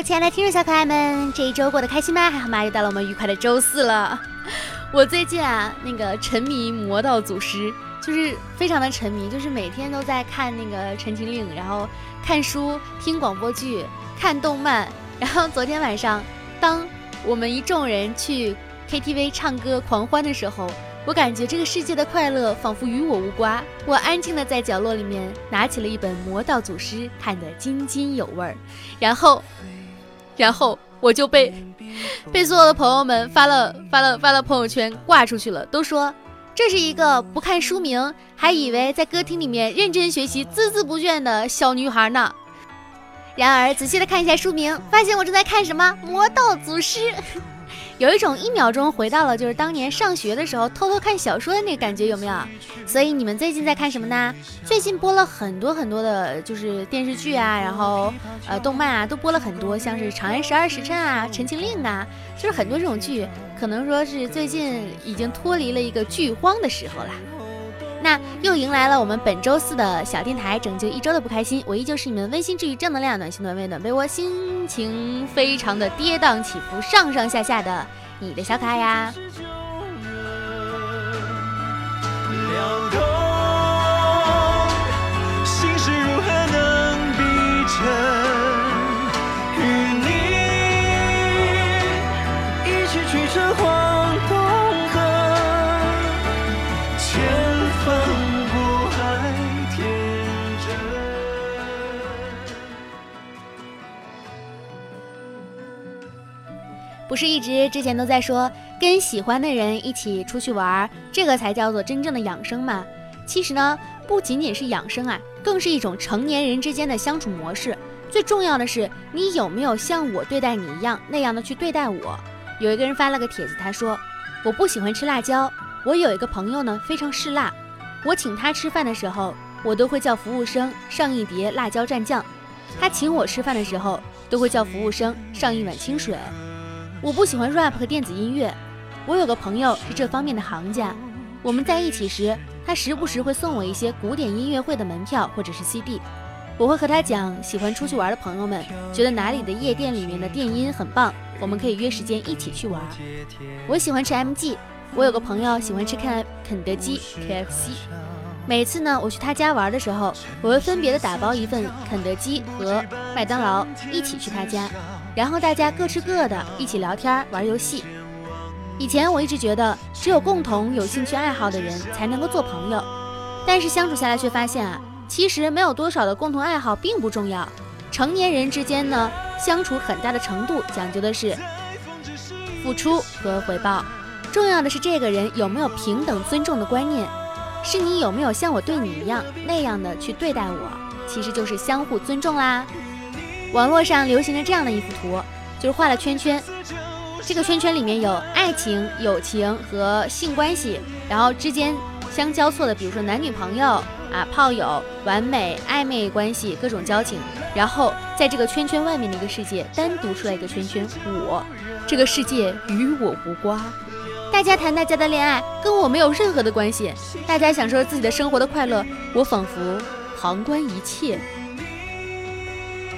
亲爱的听众小可爱们，这一周过得开心吗？还好吗？又到了我们愉快的周四了。我最近啊，那个沉迷《魔道祖师》，就是非常的沉迷，就是每天都在看那个《陈情令》，然后看书、听广播剧、看动漫。然后昨天晚上，当我们一众人去 KTV 唱歌狂欢的时候。我感觉这个世界的快乐仿佛与我无关。我安静的在角落里面拿起了一本《魔道祖师》，看得津津有味儿。然后，然后我就被被所有的朋友们发了发了发了朋友圈挂出去了，都说这是一个不看书名还以为在歌厅里面认真学习、孜孜不倦的小女孩呢。然而仔细的看一下书名，发现我正在看什么《魔道祖师》。有一种一秒钟回到了就是当年上学的时候偷偷看小说的那个感觉，有没有？所以你们最近在看什么呢？最近播了很多很多的，就是电视剧啊，然后呃动漫啊，都播了很多，像是《长安十二时辰》啊，《陈情令》啊，就是很多这种剧，可能说是最近已经脱离了一个剧荒的时候了。那又迎来了我们本周四的小电台，拯救一周的不开心。我依旧是你们温馨治愈、正能量、暖心暖胃暖被窝，心情非常的跌宕起伏、上上下下的你的小可爱呀。之前都在说跟喜欢的人一起出去玩，这个才叫做真正的养生嘛？其实呢，不仅仅是养生啊，更是一种成年人之间的相处模式。最重要的是，你有没有像我对待你一样那样的去对待我？有一个人发了个帖子，他说我不喜欢吃辣椒，我有一个朋友呢非常嗜辣，我请他吃饭的时候，我都会叫服务生上一碟辣椒蘸酱，他请我吃饭的时候，都会叫服务生上一碗清水。我不喜欢 rap 和电子音乐。我有个朋友是这方面的行家。我们在一起时，他时不时会送我一些古典音乐会的门票或者是 CD。我会和他讲，喜欢出去玩的朋友们觉得哪里的夜店里面的电音很棒，我们可以约时间一起去玩。我喜欢吃 MG。我有个朋友喜欢吃肯肯德基 KFC。每次呢，我去他家玩的时候，我会分别的打包一份肯德基和麦当劳，一起去他家。然后大家各吃各的，一起聊天玩游戏。以前我一直觉得，只有共同有兴趣爱好的人才能够做朋友，但是相处下来却发现啊，其实没有多少的共同爱好并不重要。成年人之间呢，相处很大的程度讲究的是付出和回报，重要的是这个人有没有平等尊重的观念，是你有没有像我对你一样那样的去对待我，其实就是相互尊重啦。网络上流行着这样的一幅图，就是画了圈圈，这个圈圈里面有爱情、友情和性关系，然后之间相交错的，比如说男女朋友啊、炮友、完美暧昧关系、各种交情，然后在这个圈圈外面的一个世界单独出来一个圈圈，我这个世界与我无关，大家谈大家的恋爱，跟我没有任何的关系，大家享受自己的生活的快乐，我仿佛旁观一切。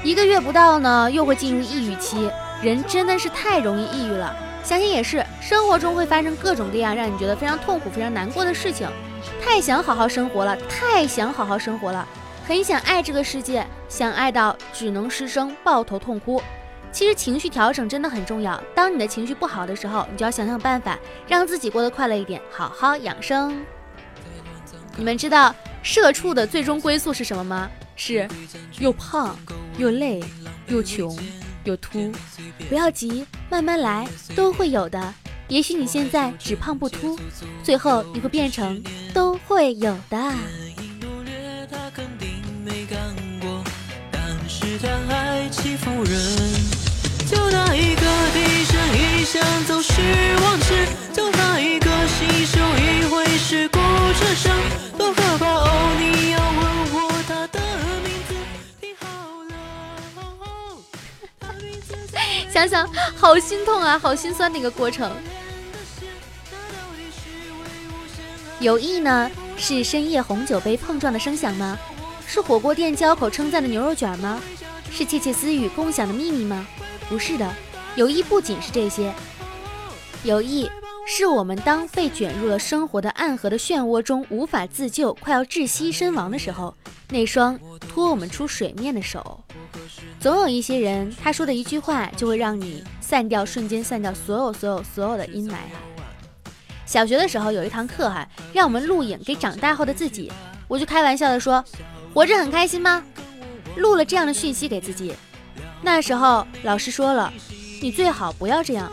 一个月不到呢，又会进入抑郁期，人真的是太容易抑郁了。相信也是，生活中会发生各种各样让你觉得非常痛苦、非常难过的事情。太想好好生活了，太想好好生活了，很想爱这个世界，想爱到只能失声抱头痛哭。其实情绪调整真的很重要。当你的情绪不好的时候，你就要想想办法，让自己过得快乐一点，好好养生。你们知道社畜的最终归宿是什么吗？是又胖又累又穷又秃，不要急，慢慢来，都会有的。也许你现在只胖不秃，最后你会变成都会有的。就那一个低声一响走失往事，就那一个细嗅一回是孤车想想好心痛啊，好心酸的一个过程。有意呢？是深夜红酒杯碰撞的声响吗？是火锅店交口称赞的牛肉卷吗？是窃窃私语、共享的秘密吗？不是的，友谊不仅是这些，友谊是我们当被卷入了生活的暗河的漩涡中无法自救、快要窒息身亡的时候，那双拖我们出水面的手。总有一些人，他说的一句话就会让你散掉，瞬间散掉所有、所有、所有的阴霾。小学的时候有一堂课哈，让我们录影给长大后的自己，我就开玩笑的说：“活着很开心吗？”录了这样的讯息给自己。那时候老师说了：“你最好不要这样。”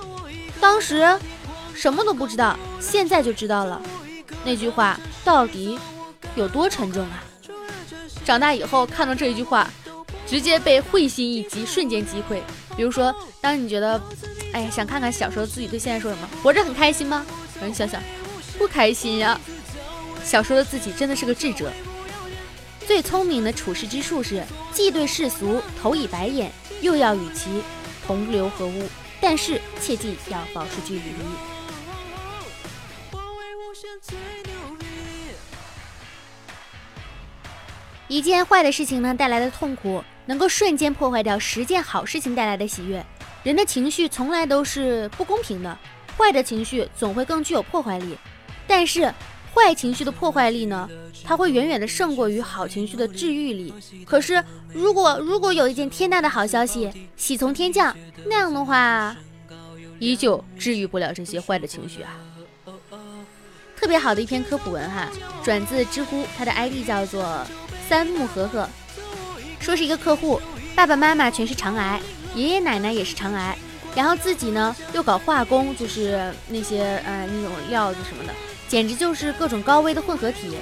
当时什么都不知道，现在就知道了。那句话到底有多沉重啊？长大以后看到这一句话。直接被会心一击，瞬间击溃。比如说，当你觉得，哎呀，想看看小时候自己对现在说什么，活着很开心吗？你想想，不开心呀。小时候的自己真的是个智者。最聪明的处世之术是，既对世俗投以白眼，又要与其同流合污，但是切记要保持距离。一件坏的事情呢带来的痛苦，能够瞬间破坏掉十件好事情带来的喜悦。人的情绪从来都是不公平的，坏的情绪总会更具有破坏力。但是坏情绪的破坏力呢，它会远远的胜过于好情绪的治愈力。可是如果如果有一件天大的好消息，喜从天降，那样的话，依旧治愈不了这些坏的情绪啊。特别好的一篇科普文哈，转自知乎，它的 ID 叫做。三木和和说是一个客户，爸爸妈妈全是肠癌，爷爷奶奶也是肠癌，然后自己呢又搞化工，就是那些呃那种料子什么的，简直就是各种高危的混合体。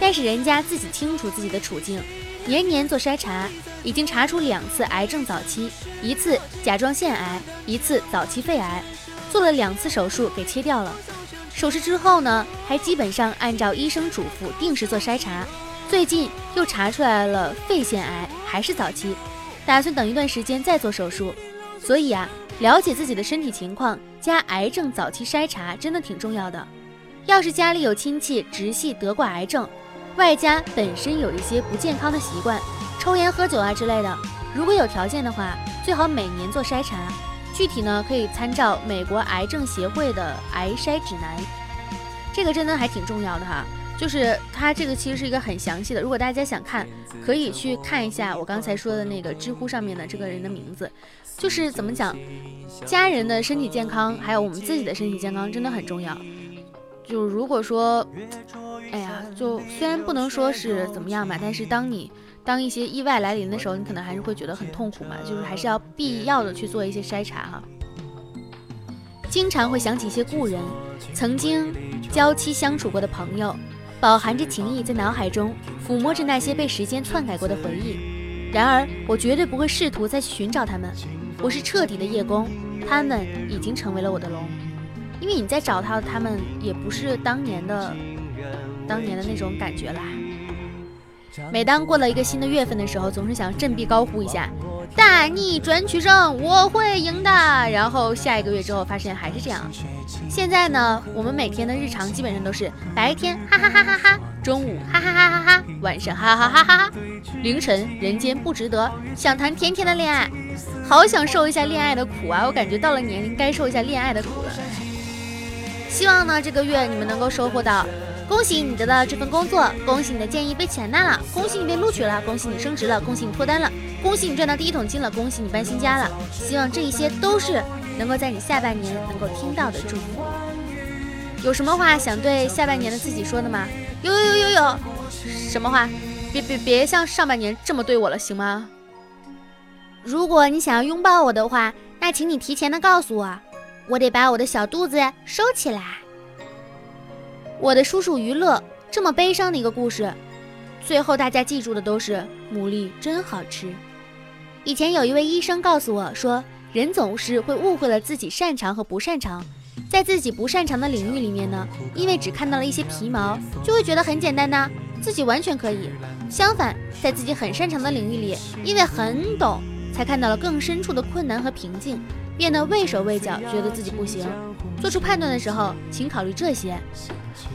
但是人家自己清楚自己的处境，年年做筛查，已经查出两次癌症早期，一次甲状腺癌，一次早期肺癌，做了两次手术给切掉了。手术之后呢，还基本上按照医生嘱咐定时做筛查。最近又查出来了肺腺癌，还是早期，打算等一段时间再做手术。所以啊，了解自己的身体情况加癌症早期筛查真的挺重要的。要是家里有亲戚直系得过癌症，外加本身有一些不健康的习惯，抽烟喝酒啊之类的，如果有条件的话，最好每年做筛查。具体呢，可以参照美国癌症协会的癌筛指南，这个真的还挺重要的哈。就是它这个其实是一个很详细的，如果大家想看，可以去看一下我刚才说的那个知乎上面的这个人的名字。就是怎么讲，家人的身体健康，还有我们自己的身体健康真的很重要。就如果说，哎呀，就虽然不能说是怎么样吧，但是当你当一些意外来临的时候，你可能还是会觉得很痛苦嘛。就是还是要必要的去做一些筛查哈。经常会想起一些故人，曾经娇妻相处过的朋友。饱含着情意，在脑海中抚摸着那些被时间篡改过的回忆。然而，我绝对不会试图再去寻找他们。我是彻底的叶公，他们已经成为了我的龙。因为你在找到他们，也不是当年的、当年的那种感觉啦。每当过了一个新的月份的时候，总是想振臂高呼一下。大逆转取胜，我会赢的。然后下一个月之后，发现还是这样。现在呢，我们每天的日常基本上都是白天哈哈哈哈哈，中午哈哈哈哈哈，晚上哈哈哈哈哈，凌晨人间不值得，想谈甜甜的恋爱，好想受一下恋爱的苦啊！我感觉到了年龄该受一下恋爱的苦了。希望呢，这个月你们能够收获到。恭喜你得到这份工作，恭喜你的建议被采纳了，恭喜你被录取了，恭喜你升职了，恭喜你脱单了，恭喜你赚到第一桶金了，恭喜你搬新家了。希望这一些都是能够在你下半年能够听到的祝福。有什么话想对下半年的自己说的吗？有有有有有，什么话？别别别像上半年这么对我了，行吗？如果你想要拥抱我的话，那请你提前的告诉我，我得把我的小肚子收起来。我的叔叔于乐这么悲伤的一个故事，最后大家记住的都是牡蛎真好吃。以前有一位医生告诉我说，人总是会误会了自己擅长和不擅长，在自己不擅长的领域里面呢，因为只看到了一些皮毛，就会觉得很简单呐，自己完全可以。相反，在自己很擅长的领域里，因为很懂，才看到了更深处的困难和瓶颈，变得畏手畏脚，觉得自己不行。做出判断的时候，请考虑这些。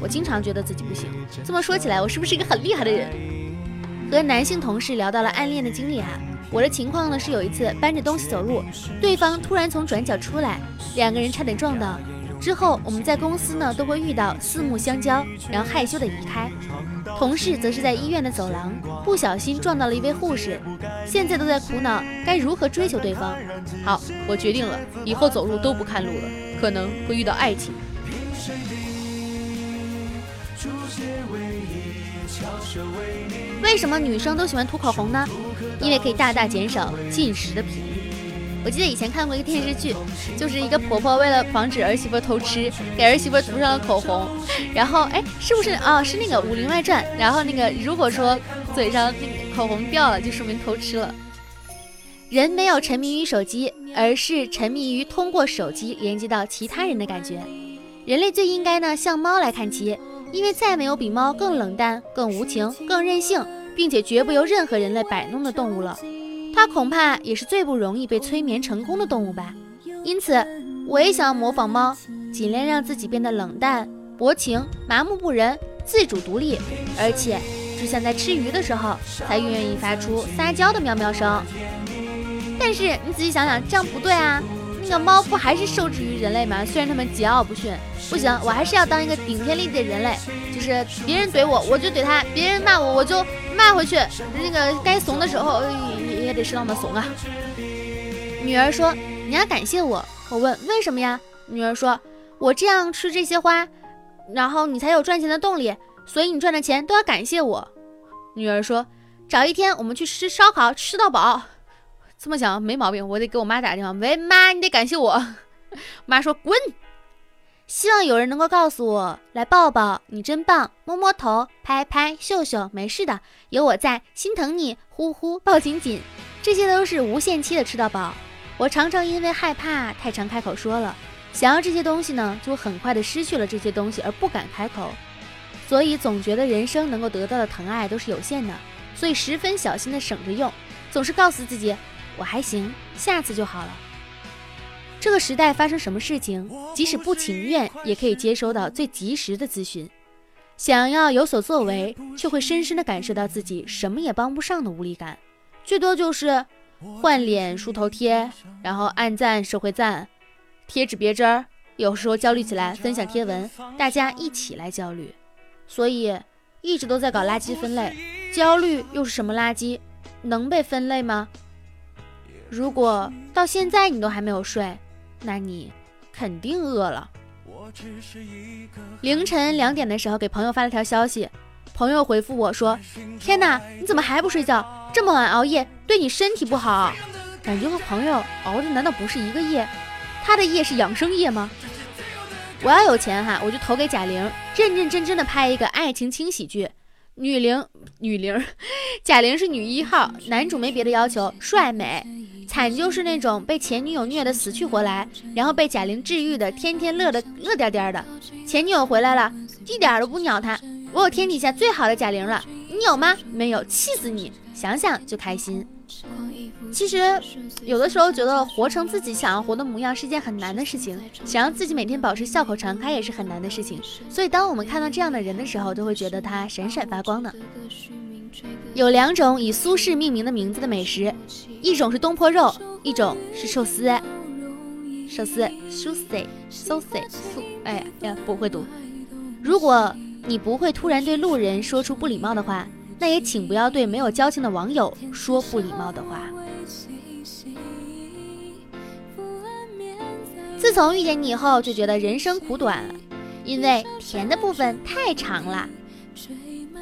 我经常觉得自己不行。这么说起来，我是不是一个很厉害的人？和男性同事聊到了暗恋的经历啊，我的情况呢是有一次搬着东西走路，对方突然从转角出来，两个人差点撞到。之后我们在公司呢都会遇到四目相交，然后害羞的移开。同事则是在医院的走廊不小心撞到了一位护士，现在都在苦恼该如何追求对方。好，我决定了，以后走路都不看路了，可能会遇到爱情。为什么女生都喜欢涂口红呢？因为可以大大减少进食的频率。我记得以前看过一个电视剧，就是一个婆婆为了防止儿媳妇偷吃，给儿媳妇涂上了口红。然后，哎，是不是啊？是那个《武林外传》。然后那个如果说嘴上那个口红掉了，就说明偷吃了。人没有沉迷于手机，而是沉迷于通过手机连接到其他人的感觉。人类最应该呢向猫来看齐，因为再没有比猫更冷淡、更无情、更任性，并且绝不由任何人类摆弄的动物了。它恐怕也是最不容易被催眠成功的动物吧。因此，我也想要模仿猫，尽量让自己变得冷淡、薄情、麻木不仁、自主独立，而且只想在吃鱼的时候才愿意发出撒娇的喵喵声。但是你仔细想想，这样不对啊！那个猫不还是受制于人类吗？虽然它们桀骜不驯，不行，我还是要当一个顶天立地的人类，就是别人怼我，我就怼他；别人骂我，我就骂回去。那个该怂的时候。也得适当的怂啊！女儿说：“你要感谢我。”我问：“为什么呀？”女儿说：“我这样吃这些花，然后你才有赚钱的动力，所以你赚的钱都要感谢我。”女儿说：“找一天我们去吃烧烤，吃到饱。”这么想没毛病，我得给我妈打电话。喂，妈，你得感谢我。妈说：“滚。”希望有人能够告诉我，来抱抱你真棒，摸摸头，拍拍秀秀，没事的，有我在，心疼你，呼呼抱紧紧，这些都是无限期的吃到饱。我常常因为害怕太常开口说了，想要这些东西呢，就很快的失去了这些东西而不敢开口，所以总觉得人生能够得到的疼爱都是有限的，所以十分小心的省着用，总是告诉自己我还行，下次就好了。这个时代发生什么事情，即使不情愿，也可以接收到最及时的资讯。想要有所作为，却会深深的感受到自己什么也帮不上的无力感。最多就是换脸、梳头贴，然后按赞、社会赞、贴纸别针儿。有时候焦虑起来，分享贴文，大家一起来焦虑。所以一直都在搞垃圾分类。焦虑又是什么垃圾？能被分类吗？如果到现在你都还没有睡。那你肯定饿了。凌晨两点的时候，给朋友发了条消息，朋友回复我说：“天哪，你怎么还不睡觉？这么晚熬夜对你身体不好。”感觉和朋友熬的难道不是一个夜？他的夜是养生夜吗？我要有钱哈，我就投给贾玲，认认真真的拍一个爱情轻喜剧。女零女零，贾玲是女一号，男主没别的要求，帅美。惨就是那种被前女友虐的死去活来，然后被贾玲治愈的，天天乐的乐颠颠的。前女友回来了，一点都不鸟他。我有天底下最好的贾玲了，你有吗？没有，气死你！想想就开心。其实有的时候觉得活成自己想要活的模样是件很难的事情，想让自己每天保持笑口常开也是很难的事情。所以当我们看到这样的人的时候，都会觉得他闪闪发光呢。有两种以苏轼命名的名字的美食，一种是东坡肉，一种是寿司。寿司，sushi，寿司素，哎呀，不会读。如果你不会突然对路人说出不礼貌的话，那也请不要对没有交情的网友说不礼貌的话。自从遇见你以后，就觉得人生苦短，因为甜的部分太长了。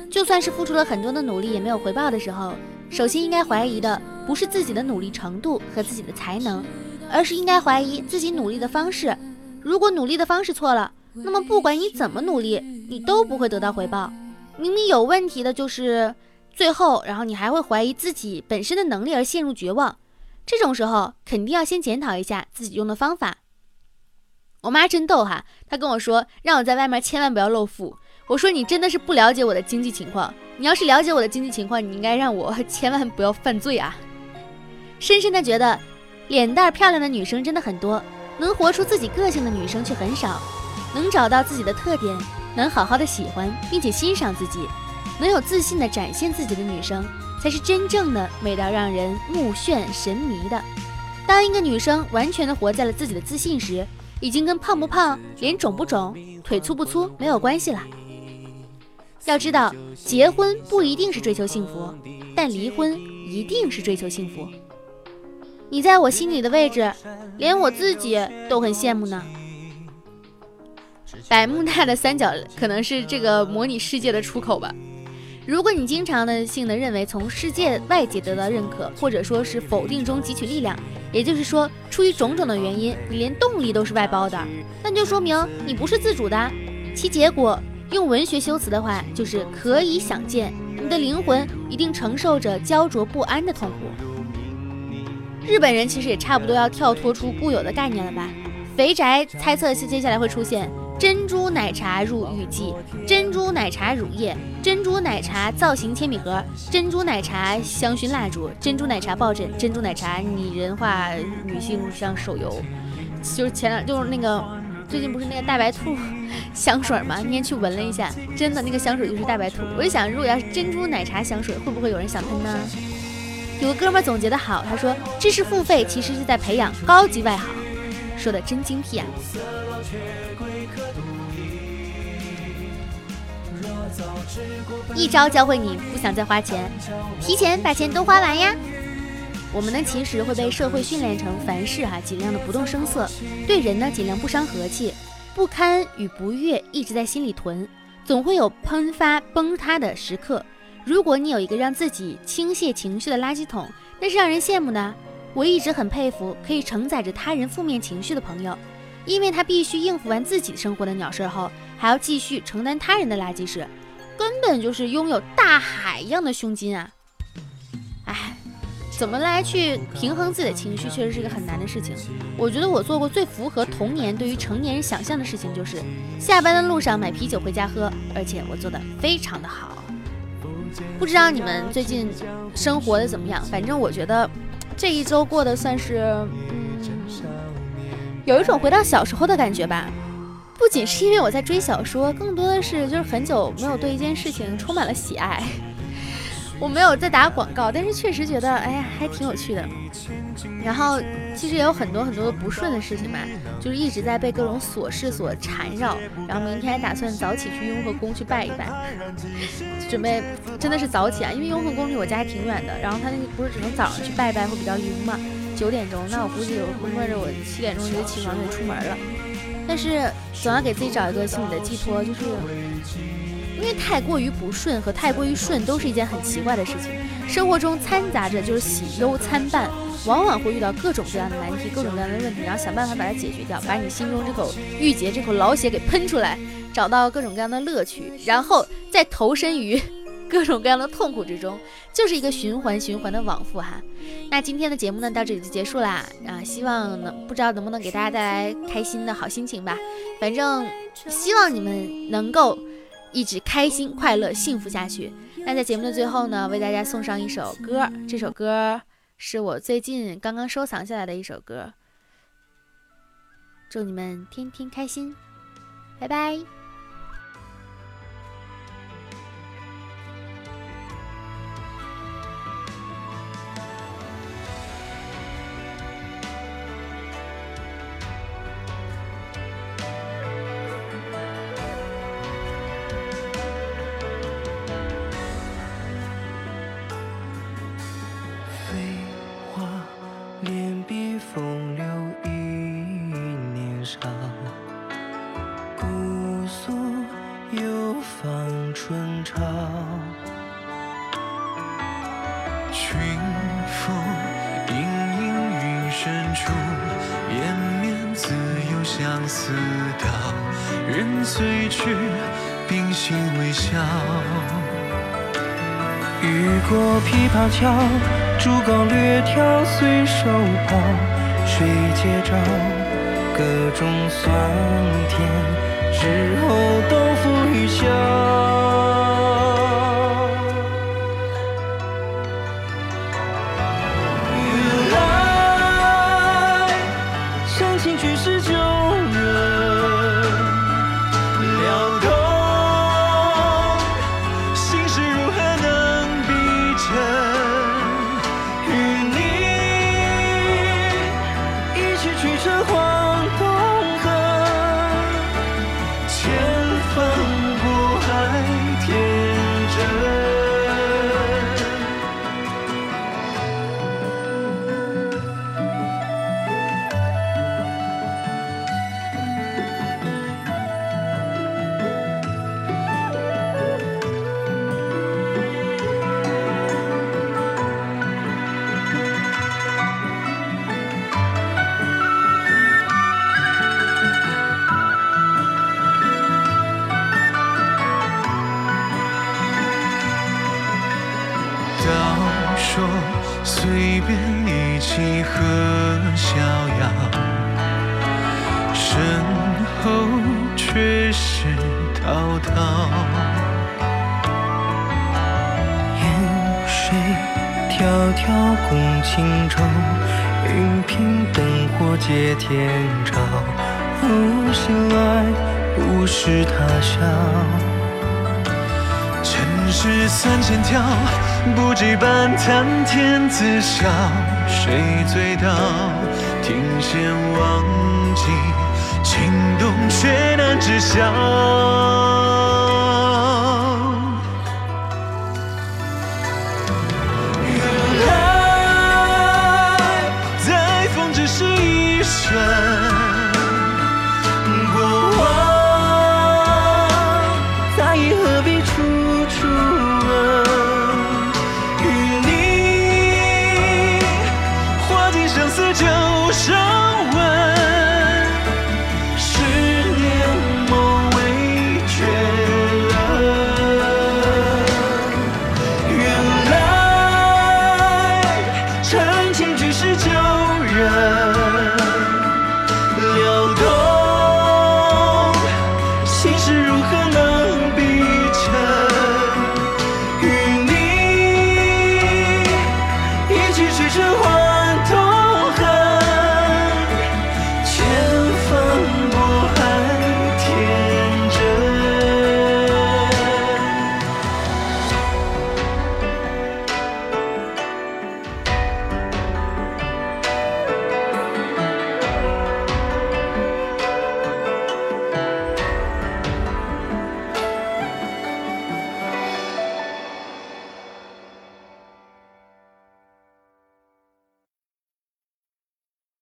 就算是付出了很多的努力也没有回报的时候，首先应该怀疑的不是自己的努力程度和自己的才能，而是应该怀疑自己努力的方式。如果努力的方式错了，那么不管你怎么努力，你都不会得到回报。明明有问题的就是最后，然后你还会怀疑自己本身的能力而陷入绝望。这种时候肯定要先检讨一下自己用的方法。我妈真逗哈，她跟我说让我在外面千万不要露富。我说你真的是不了解我的经济情况。你要是了解我的经济情况，你应该让我千万不要犯罪啊！深深的觉得，脸蛋漂亮的女生真的很多，能活出自己个性的女生却很少。能找到自己的特点，能好好的喜欢并且欣赏自己，能有自信的展现自己的女生，才是真正的美到让人目眩神迷的。当一个女生完全的活在了自己的自信时，已经跟胖不胖、脸肿不肿、腿粗不粗没有关系了。要知道，结婚不一定是追求幸福，但离婚一定是追求幸福。你在我心里的位置，连我自己都很羡慕呢。百慕大的三角可能是这个模拟世界的出口吧。如果你经常的性的认为从世界外界得到认可，或者说是否定中汲取力量，也就是说出于种种的原因，你连动力都是外包的，那就说明你不是自主的。其结果，用文学修辞的话，就是可以想见，你的灵魂一定承受着焦灼不安的痛苦。日本人其实也差不多要跳脱出固有的概念了吧？肥宅猜测是接下来会出现。珍珠奶茶入浴剂，珍珠奶茶乳液，珍珠奶茶造型铅笔盒，珍珠奶茶香薰蜡烛，珍珠奶茶抱枕，珍珠奶茶拟人化女性像手游，就是前两就是那个最近不是那个大白兔 香水吗？那天去闻了一下，真的那个香水就是大白兔。我就想，如果要是珍珠奶茶香水，会不会有人想喷呢？有个哥们总结的好，他说知识付费其实是在培养高级外行，说的真精辟啊。一招教会你不想再花钱，提前把钱都花完呀。我们呢，其实会被社会训练成凡事哈尽量的不动声色，对人呢尽量不伤和气，不堪与不悦一直在心里囤，总会有喷发崩塌的时刻。如果你有一个让自己倾泻情绪的垃圾桶，那是让人羡慕的。我一直很佩服可以承载着他人负面情绪的朋友，因为他必须应付完自己生活的鸟事后，还要继续承担他人的垃圾事。根本就是拥有大海一样的胸襟啊！哎，怎么来去平衡自己的情绪，确实是个很难的事情。我觉得我做过最符合童年对于成年人想象的事情，就是下班的路上买啤酒回家喝，而且我做的非常的好。不知道你们最近生活的怎么样？反正我觉得这一周过得算是，嗯，有一种回到小时候的感觉吧。不仅是因为我在追小说，更多的是就是很久没有对一件事情充满了喜爱。我没有在打广告，但是确实觉得哎呀还挺有趣的。然后其实也有很多很多的不顺的事情嘛，就是一直在被各种琐事所缠绕。然后明天打算早起去雍和宫去拜一拜，准备真的是早起啊，因为雍和宫离我家还挺远的。然后他那个不是只能早上去拜拜会比较晕嘛，九点钟，那我估计我估摸着我七点钟就起床就出门了。但是总要给自己找一个心理的寄托，就是因为太过于不顺和太过于顺都是一件很奇怪的事情。生活中掺杂着就是喜忧参半，往往会遇到各种各样的难题、各种各样的问题，然后想办法把它解决掉，把你心中这口郁结、这口老血给喷出来，找到各种各样的乐趣，然后再投身于。各种各样的痛苦之中，就是一个循环循环的往复哈。那今天的节目呢，到这里就结束啦啊！希望能不知道能不能给大家带来开心的好心情吧。反正希望你们能够一直开心、快乐、幸福下去。那在节目的最后呢，为大家送上一首歌，这首歌是我最近刚刚收藏下来的一首歌。祝你们天天开心，拜拜。人随去，屏息微笑。雨过琵琶桥，竹篙略挑随手抛。谁接招，歌中酸甜，日后都付一笑。说随便一起和逍遥，身后却是滔滔。烟水迢迢共轻舟，云频灯火接天朝。哦，醒来不是他乡。尘世三千条，不羁般谈天子笑，谁醉倒？听弦忘记，情动却难知晓。